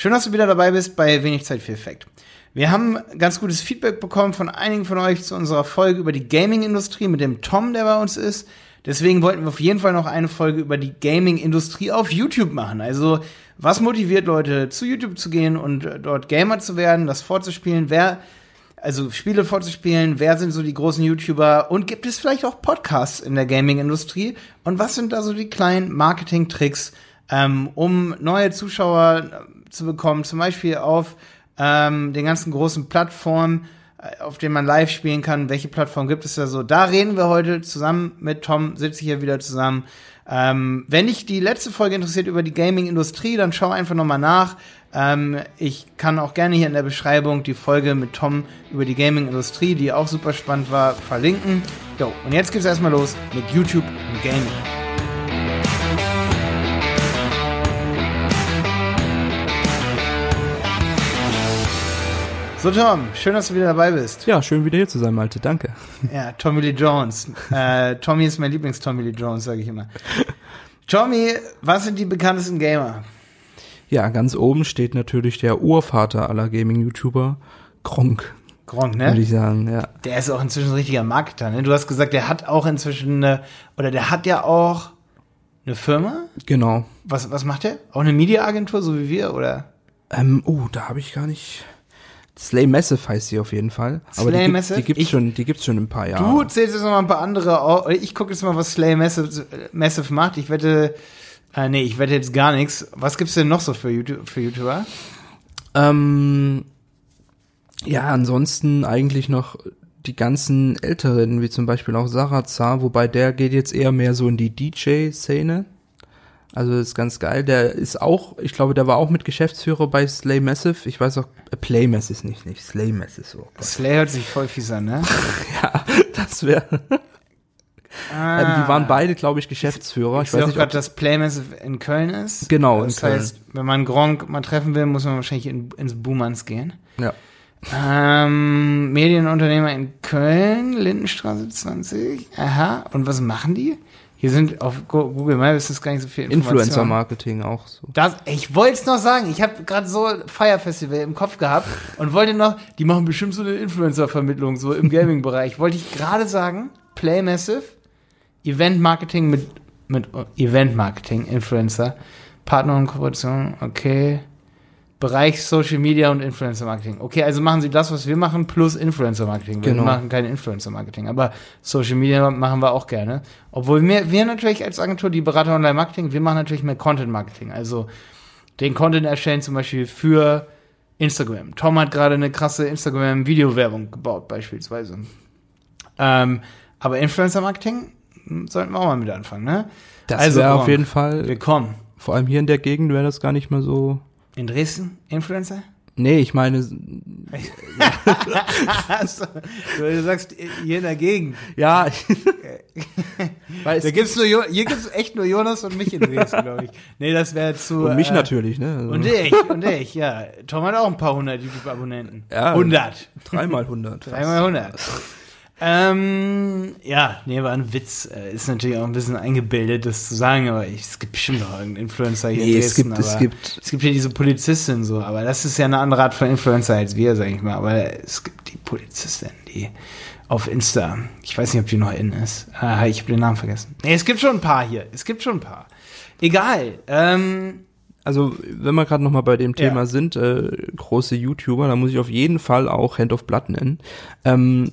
Schön, dass du wieder dabei bist bei Wenig Zeit für Effekt. Wir haben ganz gutes Feedback bekommen von einigen von euch zu unserer Folge über die Gaming-Industrie mit dem Tom, der bei uns ist. Deswegen wollten wir auf jeden Fall noch eine Folge über die Gaming-Industrie auf YouTube machen. Also, was motiviert Leute, zu YouTube zu gehen und dort Gamer zu werden, das vorzuspielen? Wer, also Spiele vorzuspielen? Wer sind so die großen YouTuber? Und gibt es vielleicht auch Podcasts in der Gaming-Industrie? Und was sind da so die kleinen Marketing-Tricks, ähm, um neue Zuschauer zu bekommen? Zum Beispiel auf ähm, den ganzen großen Plattformen, äh, auf denen man live spielen kann. Welche Plattform gibt es da so? Da reden wir heute zusammen mit Tom, sitze ich hier wieder zusammen. Ähm, wenn dich die letzte Folge interessiert über die Gaming-Industrie, dann schau einfach nochmal nach. Ähm, ich kann auch gerne hier in der Beschreibung die Folge mit Tom über die Gaming-Industrie, die auch super spannend war, verlinken. Jo, und jetzt geht's erstmal los mit YouTube und Gaming. So, Tom, schön, dass du wieder dabei bist. Ja, schön wieder hier zu sein, Malte. Danke. Ja, Tommy Lee Jones. äh, Tommy ist mein Lieblings-Tommy Lee Jones, sage ich immer. Tommy, was sind die bekanntesten Gamer? Ja, ganz oben steht natürlich der Urvater aller Gaming-YouTuber, Gronk. Gronk, ne? Würde ich sagen, ja. Der ist auch inzwischen ein richtiger Marketer, ne? Du hast gesagt, der hat auch inzwischen eine, oder der hat ja auch eine Firma? Genau. Was, was macht der? Auch eine Media-Agentur, so wie wir, oder? Ähm, oh, da habe ich gar nicht. Slay Massive heißt sie auf jeden Fall. Aber Slay die, Massive? die gibt's Ich- schon, die gibt's schon in ein paar Jahren. Du zählst jetzt noch mal ein paar andere. Ich gucke jetzt mal, was Slay Massive, Massive macht. Ich wette, äh, nee, ich wette jetzt gar nichts. Was gibt's denn noch so für, YouTube, für YouTuber? Ähm, ja, ansonsten eigentlich noch die ganzen älteren, wie zum Beispiel auch Sarazar, wobei der geht jetzt eher mehr so in die DJ-Szene. Also ist ganz geil. Der ist auch, ich glaube, der war auch mit Geschäftsführer bei Slay Massive. Ich weiß auch, äh, Play Massive nicht, nicht Slay Massive. So. Slay hört sich voll fies an, ne? Ja, das wäre. Ähm, die waren beide, glaube ich, Geschäftsführer. Ich Ich weiß auch nicht, ob dass Play Massive in Köln ist. Genau, in Das Köln. heißt, wenn man Gronk mal treffen will, muss man wahrscheinlich in, ins Boomans gehen. ja. Ähm, Medienunternehmer in Köln, Lindenstraße 20. Aha. Und was machen die? Hier sind auf Go- Google Maps ist gar nicht so viel Information. Influencer-Marketing auch so. Das, ich wollte es noch sagen. Ich habe gerade so Fire Festival im Kopf gehabt und wollte noch, die machen bestimmt so eine Influencer-Vermittlung, so im Gaming-Bereich. Wollte ich gerade sagen, Play Massive, Event-Marketing mit, mit Event-Marketing, Influencer, Partner und Kooperation, okay. Bereich Social Media und Influencer Marketing. Okay, also machen sie das, was wir machen, plus Influencer Marketing. Wir Genau. machen kein Influencer Marketing, aber Social Media machen wir auch gerne. Obwohl wir, wir natürlich als Agentur, die Berater Online Marketing, wir machen natürlich mehr Content Marketing. Also den Content erstellen zum Beispiel für Instagram. Tom hat gerade eine krasse Instagram-Video-Werbung gebaut, beispielsweise. Ähm, aber Influencer Marketing hm, sollten wir auch mal mit anfangen, ne? Das Also, wäre auf jeden Fall, Willkommen. vor allem hier in der Gegend wäre das gar nicht mehr so. In Dresden? Influencer? Nee, ich meine, Achso, du sagst hier in der Gegend. ja, weil es Da gibt's nur Jo- hier gibt's echt nur Jonas und mich in Dresden, glaube ich. Nee, das wäre zu. und mich äh, natürlich, ne? Also Und ich, und ich, ja. Tom hat auch ein paar hundert YouTube-Abonnenten. Ja. 100. Dreimal hundert. Dreimal 100. Ähm, ja, nee, war ein Witz. Äh, Ist natürlich auch ein bisschen eingebildet, das zu sagen, aber ich, es gibt bestimmt noch irgendeinen Influencer hier Nee, in es Dresden. gibt- es gibt- es gibt hier diese Polizistin so, aber das ist ja eine andere Art von Influencer als wir, sag ich mal. Aber es gibt die Polizistin, die auf Insta, ich weiß nicht, ob die noch in ist. Ah, ich habe den Namen vergessen. Nee, es gibt schon ein paar hier. Es gibt schon ein paar. Egal. Ähm, Also, wenn wir gerade noch mal bei dem Thema Ja. sind, äh, große YouTuber, da muss ich auf jeden Fall auch Hand of Blood nennen. Ähm,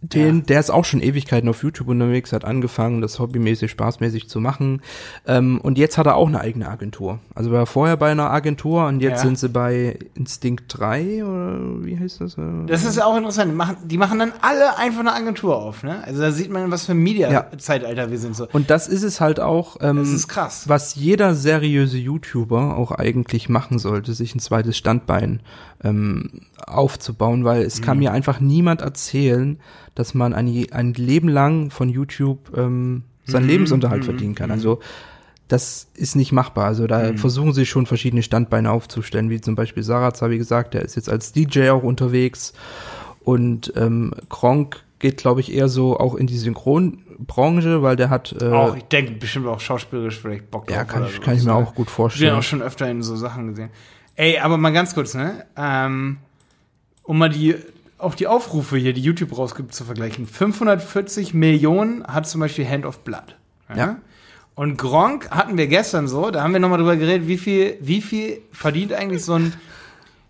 den, Ja. der ist auch schon Ewigkeiten auf YouTube unterwegs, hat angefangen, das hobbymäßig, spaßmäßig zu machen. Ähm, und jetzt hat er auch eine eigene Agentur. Also war er vorher bei einer Agentur und jetzt Ja. sind sie bei Instinct 3 oder wie heißt das? Äh, Das ist auch interessant. Die machen, die machen dann alle einfach eine Agentur auf, ne? Also da sieht man, was für ein Media-Zeitalter wir sind. So. Und das ist es halt auch, ähm, Das ist krass. was jeder seriöse YouTuber auch eigentlich machen sollte, sich ein zweites Standbein ähm, aufzubauen, weil es Mhm. kann mir einfach niemand erzählen, dass man ein, ein Leben lang von YouTube ähm, seinen Mhm. Lebensunterhalt verdienen kann. Also das ist nicht machbar. Also da Mhm. versuchen sie schon verschiedene Standbeine aufzustellen, wie zum Beispiel Sarazar, wie gesagt, der ist jetzt als DJ auch unterwegs und ähm, Kronk geht, glaube ich, eher so auch in die Synchronbranche, weil der hat äh, auch, ich denke bestimmt auch schauspielerisch vielleicht Bock ja, kann ich, kann ich mir Ja. auch gut Ich bin vorstellen. auch schon öfter in so Sachen gesehen. Ey, aber mal ganz kurz, ne? Ähm, um mal die, auch die Aufrufe hier, die YouTube rausgibt, zu vergleichen. 540 Millionen hat zum Beispiel Hand of Blood. Ja. Und Gronk hatten wir gestern so, da haben wir nochmal drüber geredet, wie viel, wie viel verdient eigentlich so ein,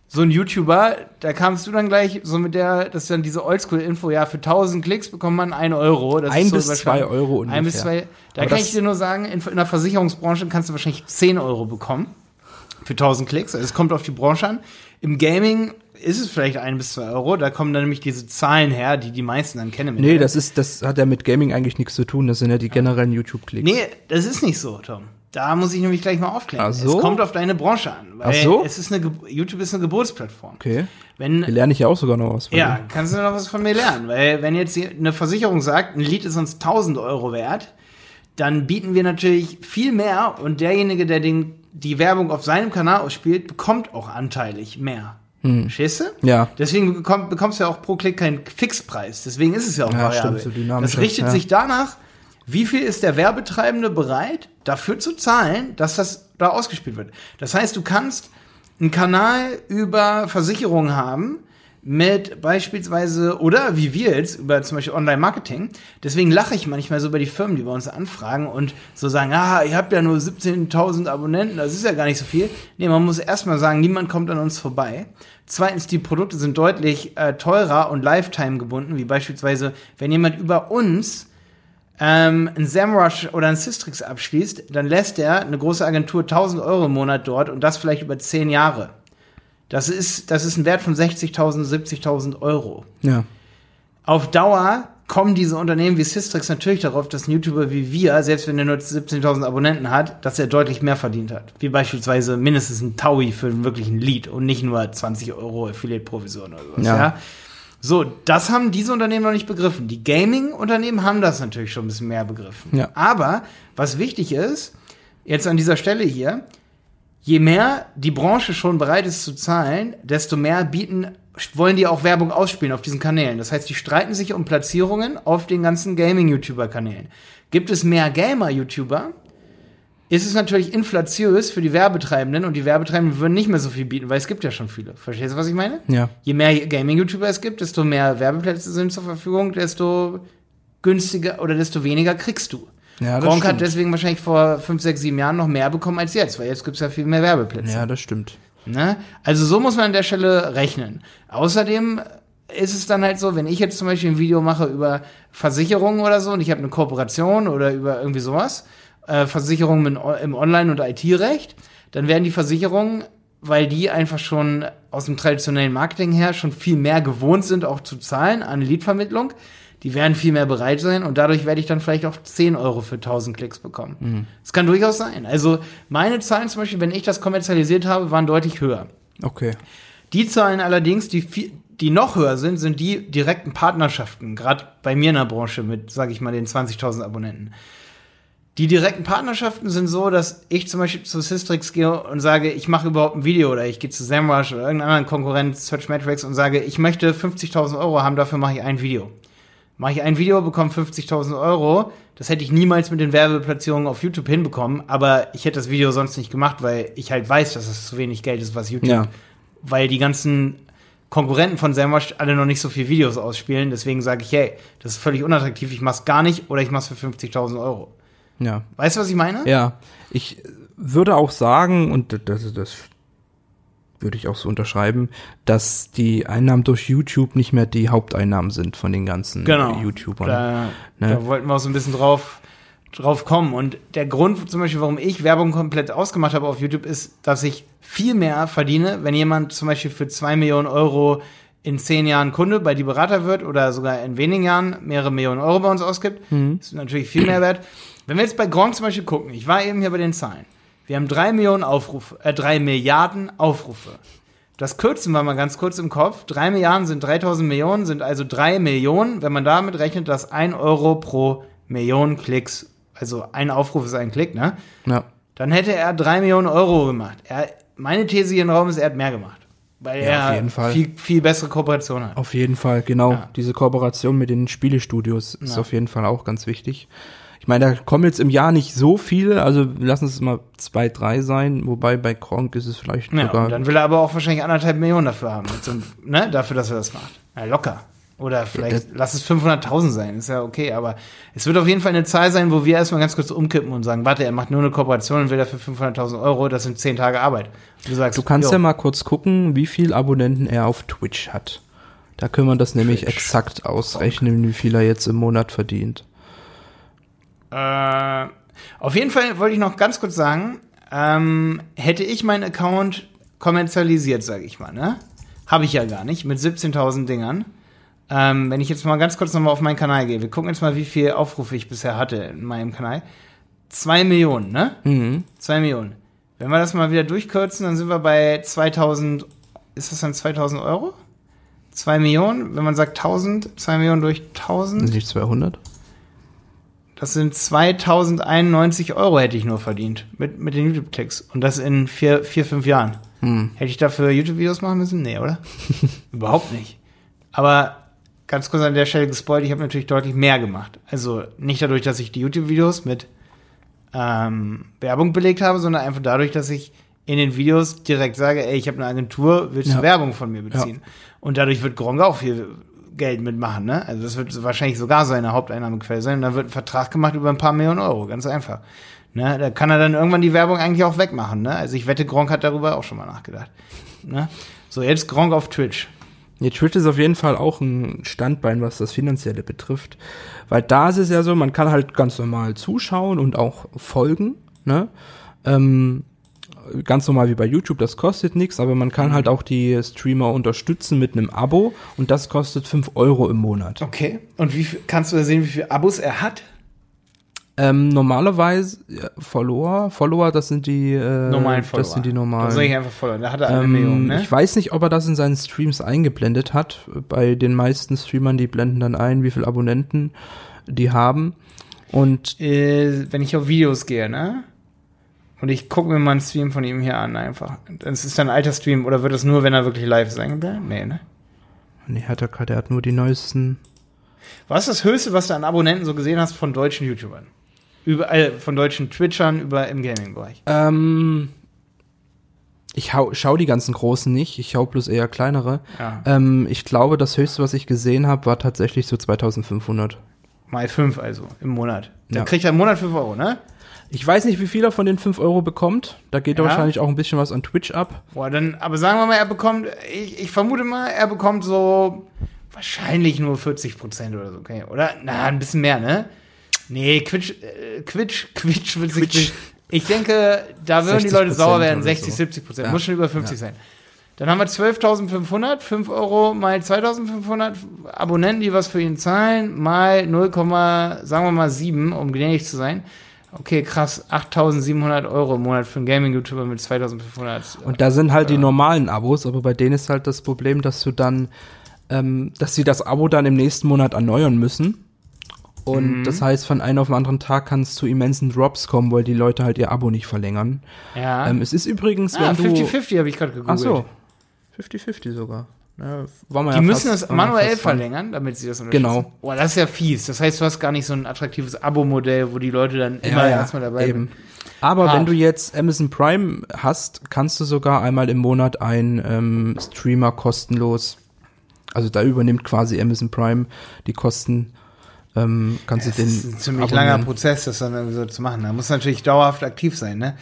so ein YouTuber, da kamst du dann gleich so mit der, das ist dann diese Oldschool-Info, ja, für 1000 Klicks bekommt man 1 Euro. Das Ein ist so bis zwei Euro ungefähr. Ein bis zwei. Da Aber kann ich dir nur sagen, in, in der Versicherungsbranche kannst du wahrscheinlich 10 Euro bekommen für 1000 Klicks. Also es kommt auf die Branche an. Im Gaming ist es vielleicht ein bis zwei Euro. Da kommen dann nämlich diese Zahlen her, die die meisten dann kennen. Nee, das ist, das hat ja mit Gaming eigentlich nichts zu tun. Das sind ja die generellen YouTube-Klicks. Nee, das ist nicht so, Tom. Da muss ich nämlich gleich mal aufklären. So? Es kommt auf deine Branche an. Weil Ach so? Es ist eine, Ge- YouTube ist eine Geburtsplattform. Okay. Wenn, Hier lerne ich ja auch sogar noch was von ja, dir. kannst du noch was von mir lernen. Weil wenn jetzt eine Versicherung sagt, ein Lied ist uns 1000 Euro wert, dann bieten wir natürlich viel mehr und derjenige, der den, die Werbung auf seinem Kanal ausspielt, bekommt auch anteilig mehr. Hm. Ja. Deswegen bekomm, bekommst du ja auch pro Klick keinen Fixpreis. Deswegen ist es ja auch Ja, variabel. stimmt, so dynamisch, das richtet ja. sich danach, wie viel ist der Werbetreibende bereit, dafür zu zahlen, dass das da ausgespielt wird. Das heißt, du kannst einen Kanal über Versicherungen haben, mit beispielsweise, oder wie wir jetzt, über zum Beispiel Online-Marketing. Deswegen lache ich manchmal so über die Firmen, die bei uns anfragen und so sagen, ah, ihr habt ja nur 17.000 Abonnenten, das ist ja gar nicht so viel. Nee, man muss erstmal sagen, niemand kommt an uns vorbei. Zweitens, die Produkte sind deutlich äh, teurer und Lifetime gebunden, wie beispielsweise, wenn jemand über uns ähm, ein SEMrush oder ein Systrix abschließt, dann lässt er eine große Agentur 1000 Euro im Monat dort und das vielleicht über 10 Jahre. Das ist, das ist ein Wert von 60.000, 70.000 Euro. Ja. Auf Dauer kommen diese Unternehmen wie Systrix natürlich darauf, dass ein YouTuber wie wir, selbst wenn er nur 17.000 Abonnenten hat, dass er deutlich mehr verdient hat. Wie beispielsweise mindestens ein Taui für einen wirklichen Lead und nicht nur 20 Euro Affiliate-Provision oder sowas. Ja. Ja. So, das haben diese Unternehmen noch nicht begriffen. Die Gaming-Unternehmen haben das natürlich schon ein bisschen mehr begriffen. Ja. Aber was wichtig ist, jetzt an dieser Stelle hier, je mehr die Branche schon bereit ist zu zahlen, desto mehr bieten, wollen die auch Werbung ausspielen auf diesen Kanälen. Das heißt, die streiten sich um Platzierungen auf den ganzen Gaming-YouTuber-Kanälen. Gibt es mehr Gamer-YouTuber, ist es natürlich inflatiös für die Werbetreibenden und die Werbetreibenden würden nicht mehr so viel bieten, weil es gibt ja schon viele. Verstehst du, was ich meine? Ja. Je mehr Gaming-YouTuber es gibt, desto mehr Werbeplätze sind zur Verfügung, desto günstiger oder desto weniger kriegst du. Ja, das Gronk hat deswegen wahrscheinlich vor fünf, sechs, sieben Jahren noch mehr bekommen als jetzt, weil jetzt gibt es ja viel mehr Werbeplätze. Ja, das stimmt. Ne? Also so muss man an der Stelle rechnen. Außerdem ist es dann halt so, wenn ich jetzt zum Beispiel ein Video mache über Versicherungen oder so und ich habe eine Kooperation oder über irgendwie sowas, äh, Versicherungen im, im Online- und IT-Recht, dann werden die Versicherungen, weil die einfach schon aus dem traditionellen Marketing her schon viel mehr gewohnt sind, auch zu zahlen an Leadvermittlung, die werden viel mehr bereit sein und dadurch werde ich dann vielleicht auch 10 Euro für 1000 Klicks bekommen. Das kann durchaus sein. Also meine Zahlen zum Beispiel, wenn ich das kommerzialisiert habe, waren deutlich höher. Okay. Die Zahlen allerdings, die, viel- die noch höher sind, sind die direkten Partnerschaften, gerade bei mir in der Branche mit, sage ich mal, den 20.000 Abonnenten. Die direkten Partnerschaften sind so, dass ich zum Beispiel zu Systrix gehe und sage, ich mache überhaupt ein Video oder ich gehe zu SEMrush oder irgendeinen anderen Konkurrent, Searchmetrics und sage, ich möchte 50.000 Euro haben, dafür mache ich ein Video. Mache ich ein Video, bekomme 50.000 Euro. Das hätte ich niemals mit den Werbeplatzierungen auf YouTube hinbekommen, aber ich hätte das Video sonst nicht gemacht, weil ich halt weiß, dass es zu wenig Geld ist, was YouTube Ja. weil die ganzen Konkurrenten von SEMrush alle noch nicht so viele Videos ausspielen. Deswegen sage ich, hey, das ist völlig unattraktiv, ich mach's gar nicht oder ich mach's für 50.000 Euro. Ja. Weißt du, was ich meine? Ja. Ich würde auch sagen, und das, das würde ich auch so unterschreiben, dass die Einnahmen durch YouTube nicht mehr die Haupteinnahmen sind von den ganzen Genau. YouTubern. Da, Ne? da wollten wir auch so ein bisschen drauf, drauf kommen. Und der Grund zum Beispiel, warum ich Werbung komplett ausgemacht habe auf YouTube, ist, dass ich viel mehr verdiene, wenn jemand zum Beispiel für zwei Millionen Euro in zehn Jahren Kunde bei die Berater wird oder sogar in wenigen Jahren mehrere Millionen Euro bei uns ausgibt. Das ist natürlich viel mehr wert. Wenn wir jetzt bei Gronk zum Beispiel gucken, ich war eben hier bei den Zahlen. Wir haben drei Millionen Aufrufe, äh, drei Milliarden Aufrufe. Das kürzen wir mal ganz kurz im Kopf. Drei Milliarden sind 3000 Millionen, sind also drei Millionen, wenn man damit rechnet, dass ein Euro pro Million Klicks, also ein Aufruf ist ein Klick, ne? Ja. Dann hätte er drei Millionen Euro gemacht. Er, meine These hier im Raum ist, er hat mehr gemacht. Weil Ja, auf er jeden Fall. Viel, viel bessere Kooperation hat. Auf jeden Fall, genau. Ja. Diese Kooperation mit den Spielestudios ist Ja. auf jeden Fall auch ganz wichtig. Ich meine, da kommen jetzt im Jahr nicht so viele, also lassen es mal zwei, drei sein, wobei bei Kronk ist es vielleicht Ja, sogar. dann will er aber auch wahrscheinlich anderthalb Millionen dafür haben. So ne? Dafür, dass er das macht. Ja, locker. Oder vielleicht, lass es 500.000 sein, ist ja okay, aber es wird auf jeden Fall eine Zahl sein, wo wir erstmal ganz kurz umkippen und sagen, warte, er macht nur eine Kooperation und will dafür 500.000 Euro, das sind 10 Tage Arbeit. Du sagst, Du kannst jo, ja mal kurz gucken, wie viel Abonnenten er auf Twitch hat. Da können wir das nämlich Twitch. exakt ausrechnen, wie viel er jetzt im Monat verdient. Äh, auf jeden Fall wollte ich noch ganz kurz sagen, ähm, hätte ich meinen Account kommerzialisiert, sage ich mal, ne? Habe ich ja gar nicht, mit 17.000 Dingern. Ähm, wenn ich jetzt mal ganz kurz nochmal auf meinen Kanal gehe, wir gucken jetzt mal, wie viel Aufrufe ich bisher hatte in meinem Kanal. Zwei Millionen, ne? Mhm. Zwei Millionen. Wenn wir das mal wieder durchkürzen, dann sind wir bei 2000, ist das dann 2000 Euro? Zwei Millionen, wenn man sagt 1000, zwei Millionen durch 1000. Nicht 200? Das sind 2091 Euro hätte ich nur verdient mit, mit den YouTube-Klicks. Und das in vier, vier fünf Jahren. Hm. Hätte ich dafür YouTube-Videos machen müssen? Nee, oder? Überhaupt nicht. Aber ganz kurz an der Stelle gespoilt, ich habe natürlich deutlich mehr gemacht. Also nicht dadurch, dass ich die YouTube-Videos mit ähm, Werbung belegt habe, sondern einfach dadurch, dass ich in den Videos direkt sage, ey, ich habe eine Agentur, willst du Ja. Werbung von mir beziehen? Und dadurch wird Gronk auch viel Geld mitmachen, ne? Also das wird wahrscheinlich sogar seine Haupteinnahmequelle sein. Und dann wird ein Vertrag gemacht über ein paar Millionen Euro, ganz einfach. Ne? Da kann er dann irgendwann die Werbung eigentlich auch wegmachen, ne? Also ich wette, Gronk hat darüber auch schon mal nachgedacht. Ne? So, jetzt Gronk auf Twitch. Ja, Twitch ist auf jeden Fall auch ein Standbein, was das Finanzielle betrifft. Weil da ist es ja so, man kann halt ganz normal zuschauen und auch folgen, ne? Ähm, ganz normal wie bei YouTube, das kostet nichts, aber man kann halt auch die Streamer unterstützen mit einem Abo und das kostet 5 Euro im Monat. Okay. Und wie kannst du da sehen, wie viele Abos er hat? Ähm, normalerweise ja, Follower, Follower, das sind die äh, Normalen Follower. Das sind die Da normalen. soll ich einfach followen. Da hat er eine Ähm, Million, ne? Ich weiß nicht, ob er das in seinen Streams eingeblendet hat. Bei den meisten Streamern, die blenden dann ein, wie viele Abonnenten die haben. Und äh, wenn ich auf Videos gehe, ne? Und ich gucke mir mal einen Stream von ihm hier an, einfach. Das ist dann ein alter Stream oder wird das nur, wenn er wirklich live ist eingeblendet? Nee, ne? nee, hat er, der hat nur die neuesten. Was ist das Höchste, was du an Abonnenten so gesehen hast von deutschen YouTubern? Über, äh, von deutschen Twitchern über im Gaming-Bereich. Ähm, ich hau, schau die ganzen großen nicht, ich schau bloß eher kleinere. Ja. Ähm, ich glaube, das höchste, was ich gesehen habe, war tatsächlich so 2500. Mal fünf also im Monat. Da Ja. kriegt er im Monat fünf Euro, ne? Ich weiß nicht, wie viel er von den 5 Euro bekommt. Da geht Ja. wahrscheinlich auch ein bisschen was an Twitch ab. Boah, dann, aber sagen wir mal, er bekommt, ich, ich vermute mal, er bekommt so wahrscheinlich nur 40 Prozent oder so, okay? Oder? Na, ein bisschen mehr, ne? Nee, Quitsch, äh, Quitsch, Quitsch sich. Quitsch. Ich denke, da würden die Leute 60% sauer werden, oder 60, so. 70 Prozent. Ja. Muss schon über 50 sein. Dann haben wir 12.500, 5 Euro mal 2.500 Abonnenten, die was für ihn zahlen, mal 0, sagen wir mal 7, um gnädig zu sein. Okay, krass, 8.700 Euro im Monat für einen Gaming-YouTuber mit 2.500. Und da sind halt die normalen Abos, aber bei denen ist halt das Problem, dass du dann, ähm, dass sie das Abo dann im nächsten Monat erneuern müssen. Und Mhm. das heißt, von einem auf den anderen Tag kann es zu immensen Drops kommen, weil die Leute halt ihr Abo nicht verlängern. Ja. Ähm, es ist übrigens, ah, wenn du... 50-50 habe ich gerade gegoogelt. Ach so, 50-50 sogar. Ja, Die ja müssen fast- man manuell verlängern, damit sie das unterstützen. Genau. Boah, das ist ja fies. Das heißt, du hast gar nicht so ein attraktives Abo-Modell, wo die Leute dann immer Ja, ja, erstmal dabei eben. sind. Aber Hart. wenn du jetzt Amazon Prime hast, kannst du sogar einmal im Monat einen ähm, Streamer kostenlos, also da übernimmt quasi Amazon Prime die Kosten, ähm, kannst Das du den ist ein ziemlich abonnieren. langer Prozess, das dann irgendwie so zu machen. Da muss natürlich dauerhaft aktiv sein, ne?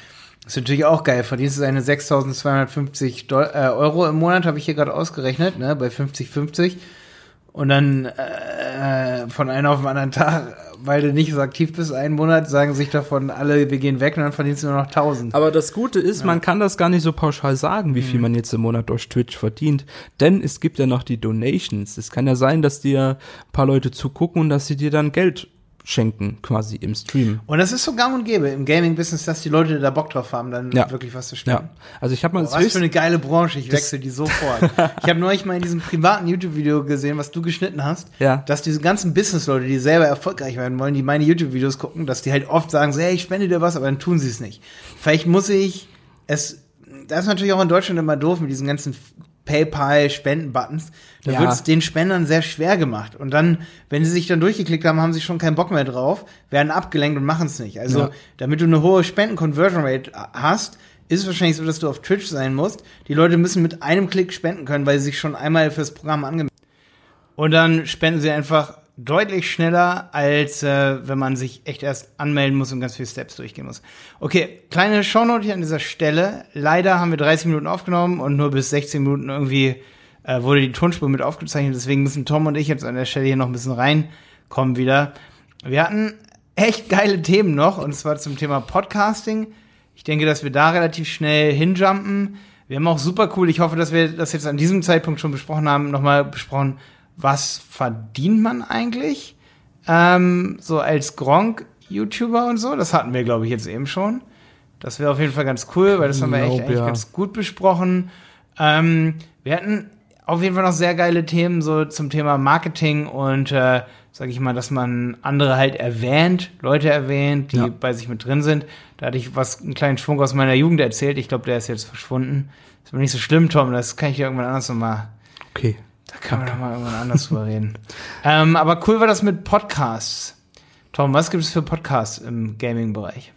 Das ist natürlich auch geil. Verdienst du seine 6.250 Dol- äh, Euro im Monat, habe ich hier gerade ausgerechnet, ne? Bei 50-50. Und dann äh, von einem auf den anderen Tag, weil du nicht so aktiv bist, einen Monat, sagen sich davon alle, wir gehen weg und dann verdienst du nur noch 1000. Aber das Gute ist, man kann das gar nicht so pauschal sagen, wie Mhm. viel man jetzt im Monat durch Twitch verdient. Denn es gibt ja noch die Donations. Es kann ja sein, dass dir ein paar Leute zugucken und dass sie dir dann Geld schenken, quasi im Stream. Und das ist so gang und gäbe im Gaming-Business, dass die Leute da Bock drauf haben, dann Ja. wirklich was zu spielen. Ja. Also ich habe mal das was für eine geile Branche, ich wechsle die sofort. ich habe neulich mal in diesem privaten YouTube-Video gesehen, was du geschnitten hast, Ja. dass diese ganzen Business-Leute, die selber erfolgreich werden wollen, die meine YouTube-Videos gucken, dass die halt oft sagen so, hey, ich spende dir was, aber dann tun sie es nicht. Vielleicht muss ich es, das ist natürlich auch in Deutschland immer doof mit diesen ganzen PayPal, Spenden-Buttons. Da Ja. wird es den Spendern sehr schwer gemacht. Und dann, wenn sie sich dann durchgeklickt haben, haben sie schon keinen Bock mehr drauf, werden abgelenkt und machen es nicht. Also, Ja. damit du eine hohe Spenden-Conversion-Rate hast, ist es wahrscheinlich so, dass du auf Twitch sein musst. Die Leute müssen mit einem Klick spenden können, weil sie sich schon einmal fürs Programm angemeldet haben. Und dann spenden sie einfach deutlich schneller, als äh, wenn man sich echt erst anmelden muss und ganz viele Steps durchgehen muss. Okay, kleine Shownote hier an dieser Stelle. Leider haben wir 30 Minuten aufgenommen und nur bis 16 Minuten irgendwie äh, wurde die Tonspur mit aufgezeichnet. Deswegen müssen Tom und ich jetzt an der Stelle hier noch ein bisschen reinkommen wieder. Wir hatten echt geile Themen noch und zwar zum Thema Podcasting. Ich denke, dass wir da relativ schnell hinjumpen. Wir haben auch super cool, ich hoffe, dass wir das jetzt an diesem Zeitpunkt schon besprochen haben, nochmal besprochen, was verdient man eigentlich? Ähm, so als Gronk-YouTuber und so. Das hatten wir, glaube ich, jetzt eben schon. Das wäre auf jeden Fall ganz cool, weil das haben wir echt eigentlich ja. ganz gut besprochen. Ähm, wir hatten auf jeden Fall noch sehr geile Themen so zum Thema Marketing und äh, sage ich mal, dass man andere halt erwähnt, Leute erwähnt, die Ja. bei sich mit drin sind. Da hatte ich was einen kleinen Schwung aus meiner Jugend erzählt. Ich glaube, der ist jetzt verschwunden. Ist aber nicht so schlimm, Tom. Das kann ich dir irgendwann anders nochmal Okay. Da kann man mal irgendwann anders drüber reden. Ähm, aber cool war das mit Podcasts. Tom, was gibt es für Podcasts im Gaming-Bereich?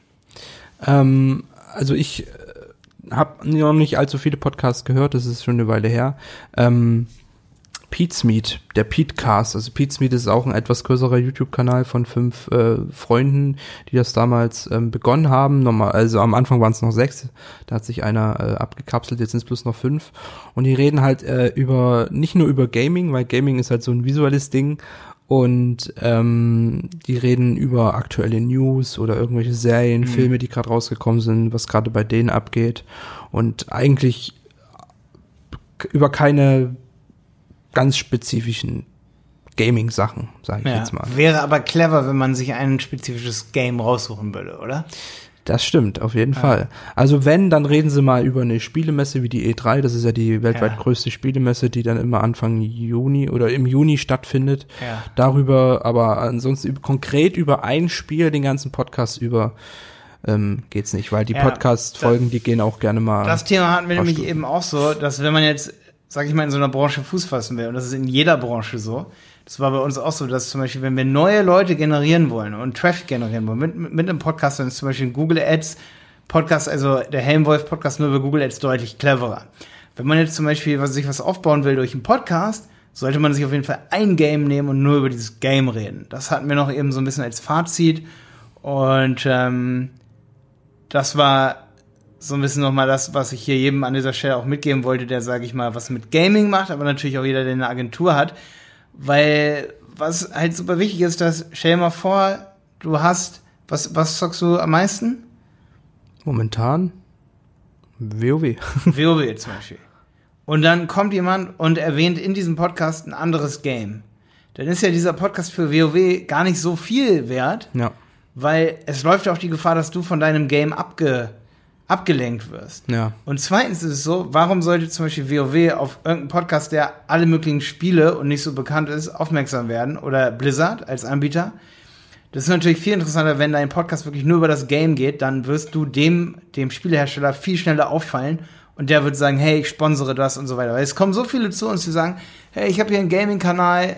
Ähm, also ich äh, habe noch nicht allzu viele Podcasts gehört, das ist schon eine Weile her. Ähm, Pete's Meet, der Petecast. Also Pete's Meet ist auch ein etwas größerer YouTube-Kanal von fünf äh, Freunden, die das damals ähm, begonnen haben. Nochmal, also am Anfang waren es noch sechs, da hat sich einer äh, abgekapselt, jetzt sind es bloß noch fünf. Und die reden halt äh, über, nicht nur über Gaming, weil Gaming ist halt so ein visuelles Ding, und ähm, die reden über aktuelle News oder irgendwelche Serien, Filme, die gerade rausgekommen sind, was gerade bei denen abgeht. Und eigentlich über keine ganz spezifischen Gaming-Sachen, sage ich Ja, jetzt mal. wäre aber clever, wenn man sich ein spezifisches Game raussuchen würde, oder? Das stimmt, auf jeden Fall. Also wenn, dann reden sie mal über eine Spielemesse wie die E3, das ist ja die weltweit Ja. größte Spielemesse, die dann immer Anfang Juni oder im Juni stattfindet. Ja. Darüber, aber ansonsten konkret über ein Spiel, den ganzen Podcast über, ähm, geht's nicht, weil die Ja, Podcast-Folgen, die gehen auch gerne mal. Das Thema hatten wir nämlich Stunden. eben auch so, dass wenn man jetzt, sag ich mal, in so einer Branche Fuß fassen will, und das ist in jeder Branche so, das war bei uns auch so, dass zum Beispiel, wenn wir neue Leute generieren wollen und Traffic generieren wollen, mit, mit, einem Podcast, dann ist zum Beispiel Google Ads Podcast, also der Helmwolf Podcast nur über Google Ads deutlich cleverer. Wenn man jetzt zum Beispiel was, sich was aufbauen will durch einen Podcast, sollte man sich auf jeden Fall ein Game nehmen und nur über dieses Game reden. Das hatten wir noch eben so ein bisschen als Fazit und ähm, das war so ein bisschen nochmal das, was ich hier jedem an dieser Stelle auch mitgeben wollte, der, sage ich mal, was mit Gaming macht, aber natürlich auch jeder, der eine Agentur hat. Weil was halt super wichtig ist, dass, stell dir mal vor, du hast, was, was zockst du am meisten? Momentan WoW. WoW zum Beispiel. Und dann kommt jemand und erwähnt in diesem Podcast ein anderes Game. Dann ist ja dieser Podcast für WoW gar nicht so viel wert, ja, weil es läuft ja auch die Gefahr, dass du von deinem Game abge, abgelenkt wirst. ja. Und zweitens ist es so, warum sollte zum Beispiel WoW auf irgendeinen Podcast, der alle möglichen Spiele und nicht so bekannt ist, aufmerksam werden? Oder Blizzard als Anbieter? Das ist natürlich viel interessanter, wenn dein Podcast wirklich nur über das Game geht, dann wirst du dem, dem Spielehersteller viel schneller auffallen und der wird sagen, hey, ich sponsere das und so weiter. Weil es kommen so viele zu uns, die sagen, hey, ich habe hier einen Gaming-Kanal.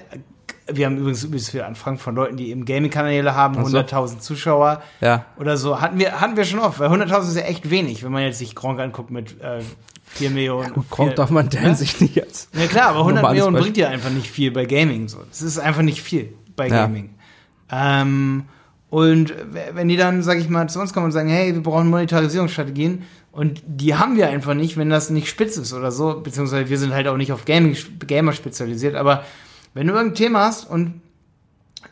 Wir haben übrigens übrigens viele Anfragen von Leuten, die eben Gaming-Kanäle haben, Ach so. 100.000 Zuschauer Ja. oder so. Hatten wir, hatten wir schon oft, weil 100.000 ist ja echt wenig, wenn man jetzt sich Gronk anguckt mit äh, 4 Millionen. Gut, Gronk darf man der Ja? Hinsicht nicht als. Ja klar, aber 100 Normales Millionen Beispiel. bringt ja einfach nicht viel bei Gaming. So. Es ist einfach nicht viel bei Ja. Gaming. Ähm, und wenn die dann, sag ich mal, zu uns kommen und sagen, hey, wir brauchen Monetarisierungsstrategien und die haben wir einfach nicht, wenn das nicht spitz ist oder so, beziehungsweise wir sind halt auch nicht auf Gaming, Gamer spezialisiert, aber wenn du irgendein Thema hast und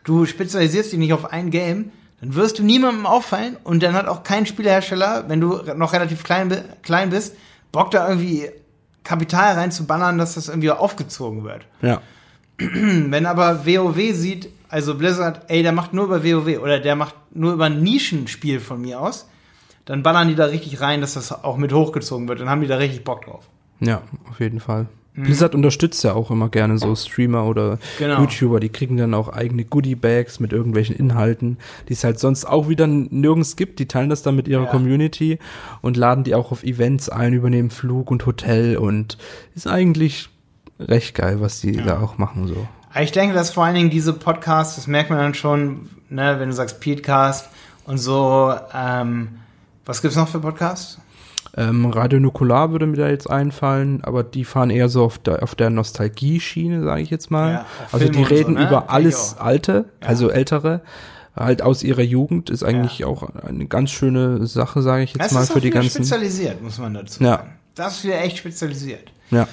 du spezialisierst dich nicht auf ein Game, dann wirst du niemandem auffallen und dann hat auch kein Spielehersteller, wenn du noch relativ klein, klein bist, Bock da irgendwie Kapital reinzuballern, dass das irgendwie aufgezogen wird. Ja. Wenn aber WoW sieht, also Blizzard, ey, der macht nur über WoW oder der macht nur über ein Nischenspiel von mir aus, dann ballern die da richtig rein, dass das auch mit hochgezogen wird. Dann haben die da richtig Bock drauf. Ja, auf jeden Fall. Blizzard unterstützt ja auch immer gerne so Streamer oder Genau. YouTuber, die kriegen dann auch eigene Goodie-Bags mit irgendwelchen Inhalten, die es halt sonst auch wieder nirgends gibt. Die teilen das dann mit ihrer Ja. Community und laden die auch auf Events ein, übernehmen Flug und Hotel und ist eigentlich recht geil, was die da auch machen so. Ich denke, dass vor allen Dingen diese Podcasts, das merkt man dann schon, ne, wenn du sagst Petecast und so, ähm, was gibt's noch für Podcasts? Ähm, Radio Nukular würde mir da jetzt einfallen, aber die fahren eher so auf der, auf der Nostalgie-Schiene, sage ich jetzt mal. Ja, also Film die und so, reden ne? über alles. Alte, Ja. also ältere, halt aus ihrer Jugend, ist eigentlich auch eine ganz schöne Sache, sage ich jetzt Das mal ist für die ganzen. spezialisiert, muss man dazu Ja. sagen. Das ist wieder echt spezialisiert. Ja,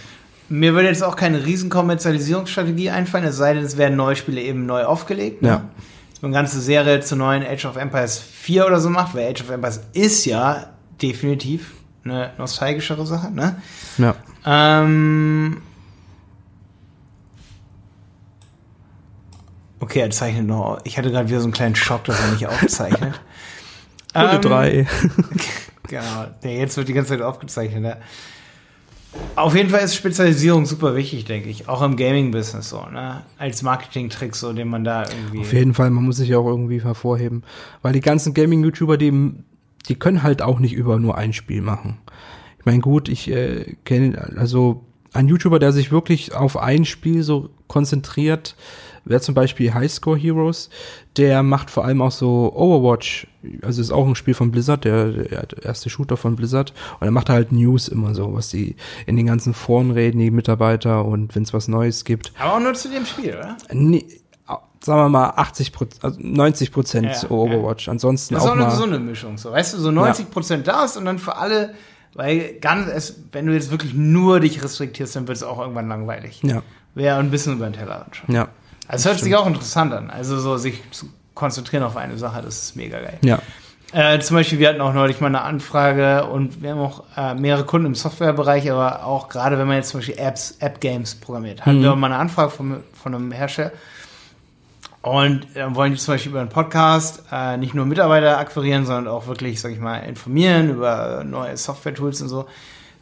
Mir würde jetzt auch keine riesen Kommerzialisierungsstrategie einfallen, es sei denn, es werden neue Spiele eben neu aufgelegt. Ne? Ja. Dass man eine ganze Serie zur neuen Age of Empires 4 oder so macht, weil Age of Empires ist ja definitiv eine nostalgischere Sache. Ne? ja. Ähm okay, er zeichnet noch. Ich hatte gerade wieder so einen kleinen Schock, dass er nicht aufzeichnet. Folge Ähm, drei. Genau, nee, jetzt wird die ganze Zeit aufgezeichnet. Ne? Auf jeden Fall ist Spezialisierung super wichtig, denke ich. Auch im Gaming-Business so, ne? Als Marketing-Trick, so, den man da irgendwie. Auf jeden Fall, man muss sich auch irgendwie hervorheben. Weil die ganzen Gaming-YouTuber, die, die können halt auch nicht über nur ein Spiel machen. Ich meine, gut, ich äh, kenne, also ein YouTuber, der sich wirklich auf ein Spiel so konzentriert, wäre zum Beispiel Highscore Heroes. Der macht vor allem auch so Overwatch, also ist auch ein Spiel von Blizzard, der, der erste Shooter von Blizzard. Und er macht halt News immer so, was die in den ganzen Foren reden, die Mitarbeiter und wenn es was Neues gibt. Aber auch nur zu dem Spiel, oder? Nee, sagen wir mal 80 Prozent, also 90 Prozent Ja, Overwatch. Ansonsten Das ist auch eine mal. gesunde Mischung, so. Weißt du, so 90 Prozent da ist und dann für alle, weil ganz, es, wenn du jetzt wirklich nur dich restriktierst, dann wird es auch irgendwann langweilig. Ja, Wäre ein bisschen über den Tellerrand schon. ja, Also es hört sich auch interessant an. Also so sich zu konzentrieren auf eine Sache, das ist mega geil. ja, Äh, zum Beispiel, wir hatten auch neulich mal eine Anfrage und wir haben auch äh, mehrere Kunden im Softwarebereich, aber auch gerade wenn man jetzt zum Beispiel Apps, App-Games programmiert, hatten wir auch mal eine Anfrage von, von einem Hersteller und dann wollen die zum Beispiel über einen Podcast äh, nicht nur Mitarbeiter akquirieren, sondern auch wirklich, sag ich mal, informieren über neue Software-Tools und so.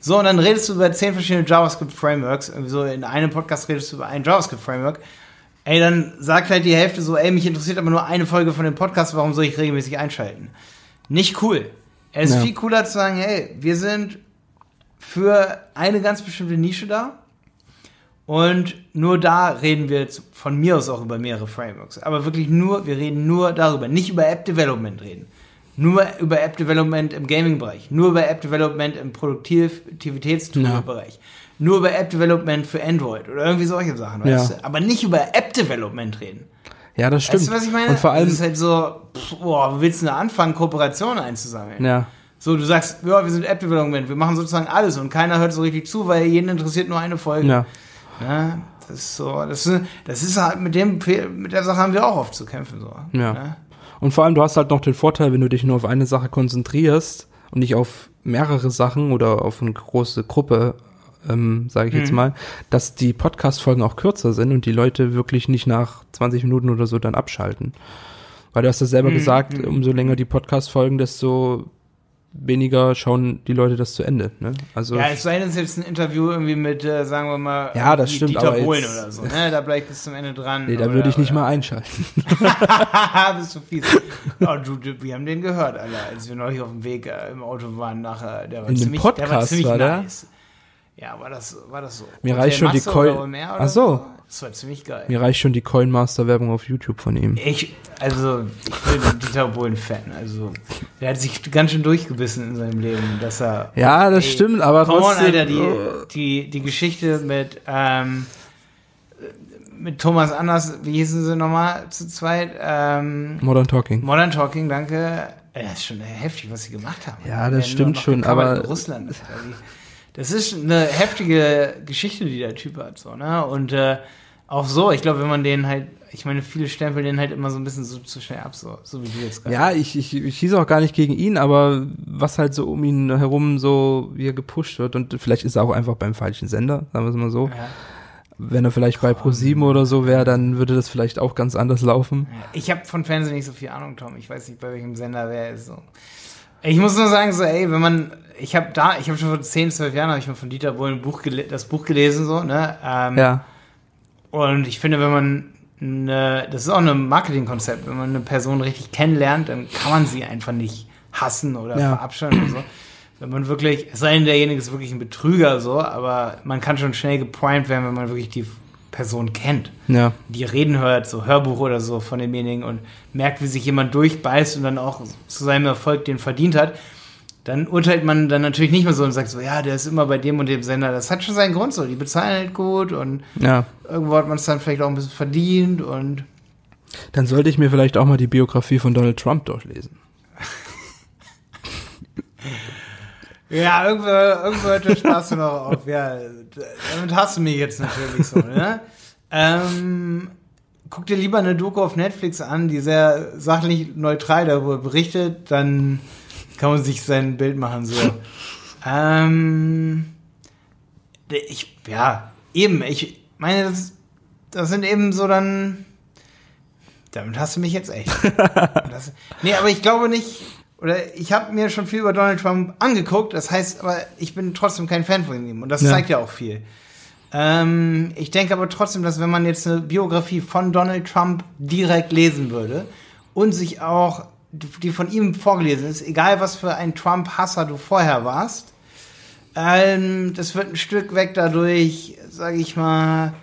So, und dann redest du über zehn verschiedene JavaScript-Frameworks. Irgendwie So in einem Podcast redest du über ein JavaScript-Framework. Ey, dann sagt halt die Hälfte so, ey, mich interessiert aber nur eine Folge von dem Podcast, warum soll ich regelmäßig einschalten? Nicht cool. Es ist Ja. viel cooler zu sagen, hey, wir sind für eine ganz bestimmte Nische da. Und nur da reden wir jetzt von mir aus auch über mehrere Frameworks. Aber wirklich nur, wir reden nur darüber. Nicht über App Development reden. Nur über App Development im Gaming-Bereich. Nur über App Development im Produktivitätstool-Bereich. Nur über App Development für Android oder irgendwie solche Sachen. Ja. Weißt du? Aber nicht über App Development reden. ja, das stimmt. Weißt du, was ich meine? Und vor allem, Das ist halt so, pff, boah, wo willst du denn anfangen, Kooperationen einzusammeln? ja, So, du sagst, ja, wir sind App Development, wir machen sozusagen alles und keiner hört so richtig zu, weil jeden interessiert nur eine Folge. ja, Ja, das ist so, das ist, das ist halt mit dem, mit der Sache haben wir auch oft zu kämpfen, so. Ja. Ne? Und vor allem, du hast halt noch den Vorteil, wenn du dich nur auf eine Sache konzentrierst und nicht auf mehrere Sachen oder auf eine große Gruppe, ähm, sage ich jetzt Mhm. mal, dass die Podcast-Folgen auch kürzer sind und die Leute wirklich nicht nach 20 Minuten oder so dann abschalten. Weil du hast ja selber Mhm. gesagt, umso länger die Podcast-Folgen, desto weniger schauen die Leute das zu Ende. Ne? Also Ja, es sei denn, es ist jetzt ein Interview irgendwie mit, äh, sagen wir mal, Ja, das stimmt, Dieter aber Bohlen jetzt- oder so. Ne? Da bleib ich bis zum Ende dran. nee, da würde ich nicht oder- mal einschalten. Bist du fies. Oh, du, du, wir haben den gehört, Alter, als wir neulich auf dem Weg äh, im Auto waren nachher. Der war In dem ziemlich, der war Podcast ziemlich war der? nice. Ja, war das, war das so? Mir reicht schon die oder Ach so. Das war ziemlich geil. Mir reicht schon die Coinmaster-Werbung auf YouTube von ihm. Ich, also, ich bin Dieter Bohlen-Fan. Also, der hat sich ganz schön durchgebissen in seinem Leben, dass er. Ja, das Ey, stimmt, aber Come on, trotzdem. Alter, die, die, die Geschichte mit, ähm, mit Thomas Anders, wie hießen sie nochmal zu zweit? Ähm, Modern Talking. Modern Talking, danke. Das ist schon heftig, was sie gemacht haben. Ja, das stimmt schon, aber- In Russland. Das, das ist eine heftige Geschichte, die der Typ hat, so, ne? Und äh, auch so, ich glaube, wenn man den halt, ich meine, viele stempeln den halt immer so ein bisschen so zu schnell ab, so, so wie du jetzt gerade. Ja, ich, ich, ich schieße auch gar nicht gegen ihn, aber was halt so um ihn herum so, wie er gepusht wird und vielleicht ist er auch einfach beim falschen Sender, sagen wir es mal so. Ja. Wenn er vielleicht bei Pro7 oder so wäre, dann würde das vielleicht auch ganz anders laufen. Ich habe von Fernsehen nicht so viel Ahnung, Tom. Ich weiß nicht, bei welchem Sender wer ist. So. Ich muss nur sagen, so, ey, wenn man, ich habe da, ich habe schon vor 10, 12 Jahren, habe ich mal von Dieter Bohlen ein Buch das Buch gelesen, so, ne? Ähm, Ja. Und ich finde, wenn man, eine, das ist auch ein Marketingkonzept, wenn man eine Person richtig kennenlernt, dann kann man sie einfach nicht hassen oder Ja. verabscheuen oder so. Wenn man wirklich, es sei denn, derjenige ist wirklich ein Betrüger, so, aber man kann schon schnell geprimed werden, wenn man wirklich die Person kennt. Ja. Die Reden hört, so Hörbuch oder so von demjenigen und merkt, wie sich jemand durchbeißt und dann auch zu seinem Erfolg den verdient hat, dann urteilt man dann natürlich nicht mehr so und sagt so, ja, der ist immer bei dem und dem Sender. Das hat schon seinen Grund so. Die bezahlen halt gut und Ja. irgendwo hat man es dann vielleicht auch ein bisschen verdient und Dann sollte ich mir vielleicht auch mal die Biografie von Donald Trump durchlesen. ja, irgendwo, irgendwo hört Spaß noch auf. Ja, damit hast du mich jetzt natürlich so, ne? Ähm, guck dir lieber eine Doku auf Netflix an, die sehr sachlich neutral darüber berichtet, dann kann man sich sein Bild machen so. ähm, ich, ja, eben, ich meine, das, das sind eben so dann, damit hast du mich jetzt echt. das, nee, aber ich glaube nicht, oder ich habe mir schon viel über Donald Trump angeguckt, das heißt, aber ich bin trotzdem kein Fan von ihm und das Ja. zeigt ja auch viel. Ähm, ich denke aber trotzdem, dass wenn man jetzt eine Biografie von Donald Trump direkt lesen würde und sich auch die von ihm vorgelesen ist, egal was für ein Trump-Hasser du vorher warst, ähm, das wird ein Stück weg dadurch, sage ich mal,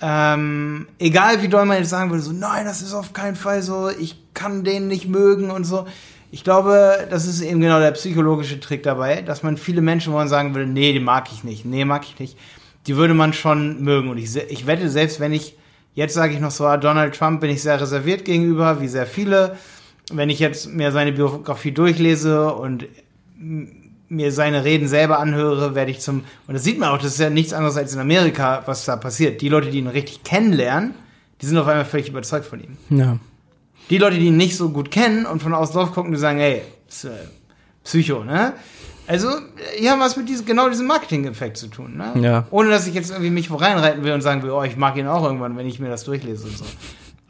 ähm, egal wie doll man jetzt sagen würde, so, nein, das ist auf keinen Fall so, ich kann den nicht mögen und so. Ich glaube, das ist eben genau der psychologische Trick dabei, dass man viele Menschen, wo man sagen würde, nee, den mag ich nicht, nee, mag ich nicht, die würde man schon mögen. Und ich, ich wette, selbst wenn ich, jetzt sage ich noch so, ah, Donald Trump bin ich sehr reserviert gegenüber, wie sehr viele. Wenn ich jetzt mir seine Biografie durchlese und mir seine Reden selber anhöre, werde ich zum, und das sieht man auch, das ist ja nichts anderes als in Amerika, was da passiert. Die Leute, die ihn richtig kennenlernen, die sind auf einmal völlig überzeugt von ihm. Ja. Die Leute, die ihn nicht so gut kennen und von außen drauf gucken, die sagen, ey, ist, äh, Psycho, ne? Also, hier haben wir es mit diesem, genau diesem Marketing-Effekt zu tun, ne? Ja. Ohne, dass ich jetzt irgendwie mich wo reinreiten will und sagen will, oh, ich mag ihn auch irgendwann, wenn ich mir das durchlese und so.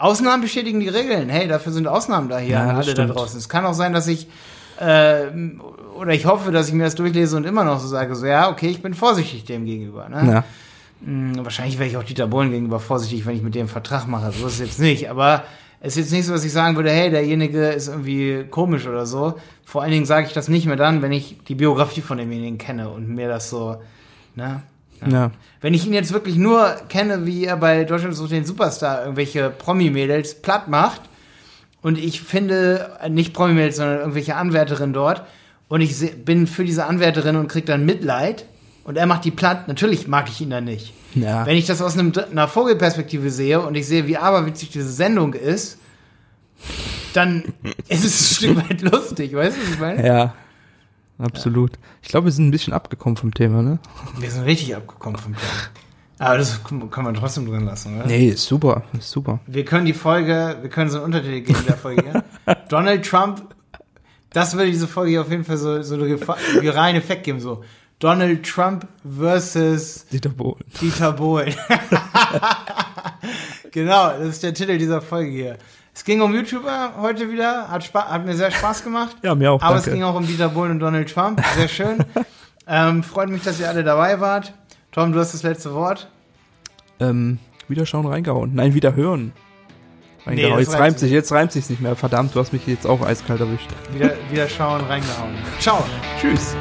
Ausnahmen bestätigen die Regeln. Hey, dafür sind Ausnahmen da hier Ja, alle da stimmt. draußen. Es kann auch sein, dass ich äh, oder ich hoffe, dass ich mir das durchlese und immer noch so sage, so ja, okay, ich bin vorsichtig dem gegenüber. Ne? Ja. Hm, Wahrscheinlich wäre ich auch Dieter Bohlen gegenüber vorsichtig, wenn ich mit dem Vertrag mache. So ist es jetzt nicht. Aber es ist jetzt nicht so, dass ich sagen würde, hey, derjenige ist irgendwie komisch oder so. Vor allen Dingen sage ich das nicht mehr dann, wenn ich die Biografie von demjenigen kenne und mir das so, ne? Ja. Wenn ich ihn jetzt wirklich nur kenne, wie er bei Deutschland sucht den Superstar irgendwelche Promi-Mädels platt macht und ich finde, äh, nicht Promi-Mädels, sondern irgendwelche Anwärterinnen dort und ich bin für diese Anwärterin und krieg dann Mitleid und er macht die platt, natürlich mag ich ihn dann nicht. Ja. Wenn ich das aus einem, einer Vogelperspektive sehe und ich sehe, wie aberwitzig diese Sendung ist, dann ist es ein Stück weit lustig, weißt du, was ich meine? Ja. Absolut. Ich glaube, wir sind ein bisschen abgekommen vom Thema, ne? Wir sind richtig abgekommen vom Thema. Aber das kann man trotzdem drin lassen, oder? Nee, ist super. Ist super. Wir können die Folge, wir können so einen Untertitel geben der Folge. ja? Donald Trump, das würde diese Folge auf jeden Fall so, so einen viralen Effekt geben, so. Donald Trump versus Dieter Bohlen. Dieter Bohlen. genau, das ist der Titel dieser Folge hier. Es ging um YouTuber heute wieder, hat, Spa hat mir sehr Spaß gemacht. Ja, mir auch, Aber es danke. ging auch um Dieter Bohlen und Donald Trump. Sehr schön. ähm, freut mich, dass ihr alle dabei wart. Tom, du hast das letzte Wort. Ähm, wieder schauen, reingehauen. Nein, wieder hören. Reingehauen. das jetzt reimt sich, jetzt reimt sich's nicht mehr. Verdammt, du hast mich jetzt auch eiskalt erwischt. Wieder, wieder schauen, reingehauen. Ciao. Tschüss.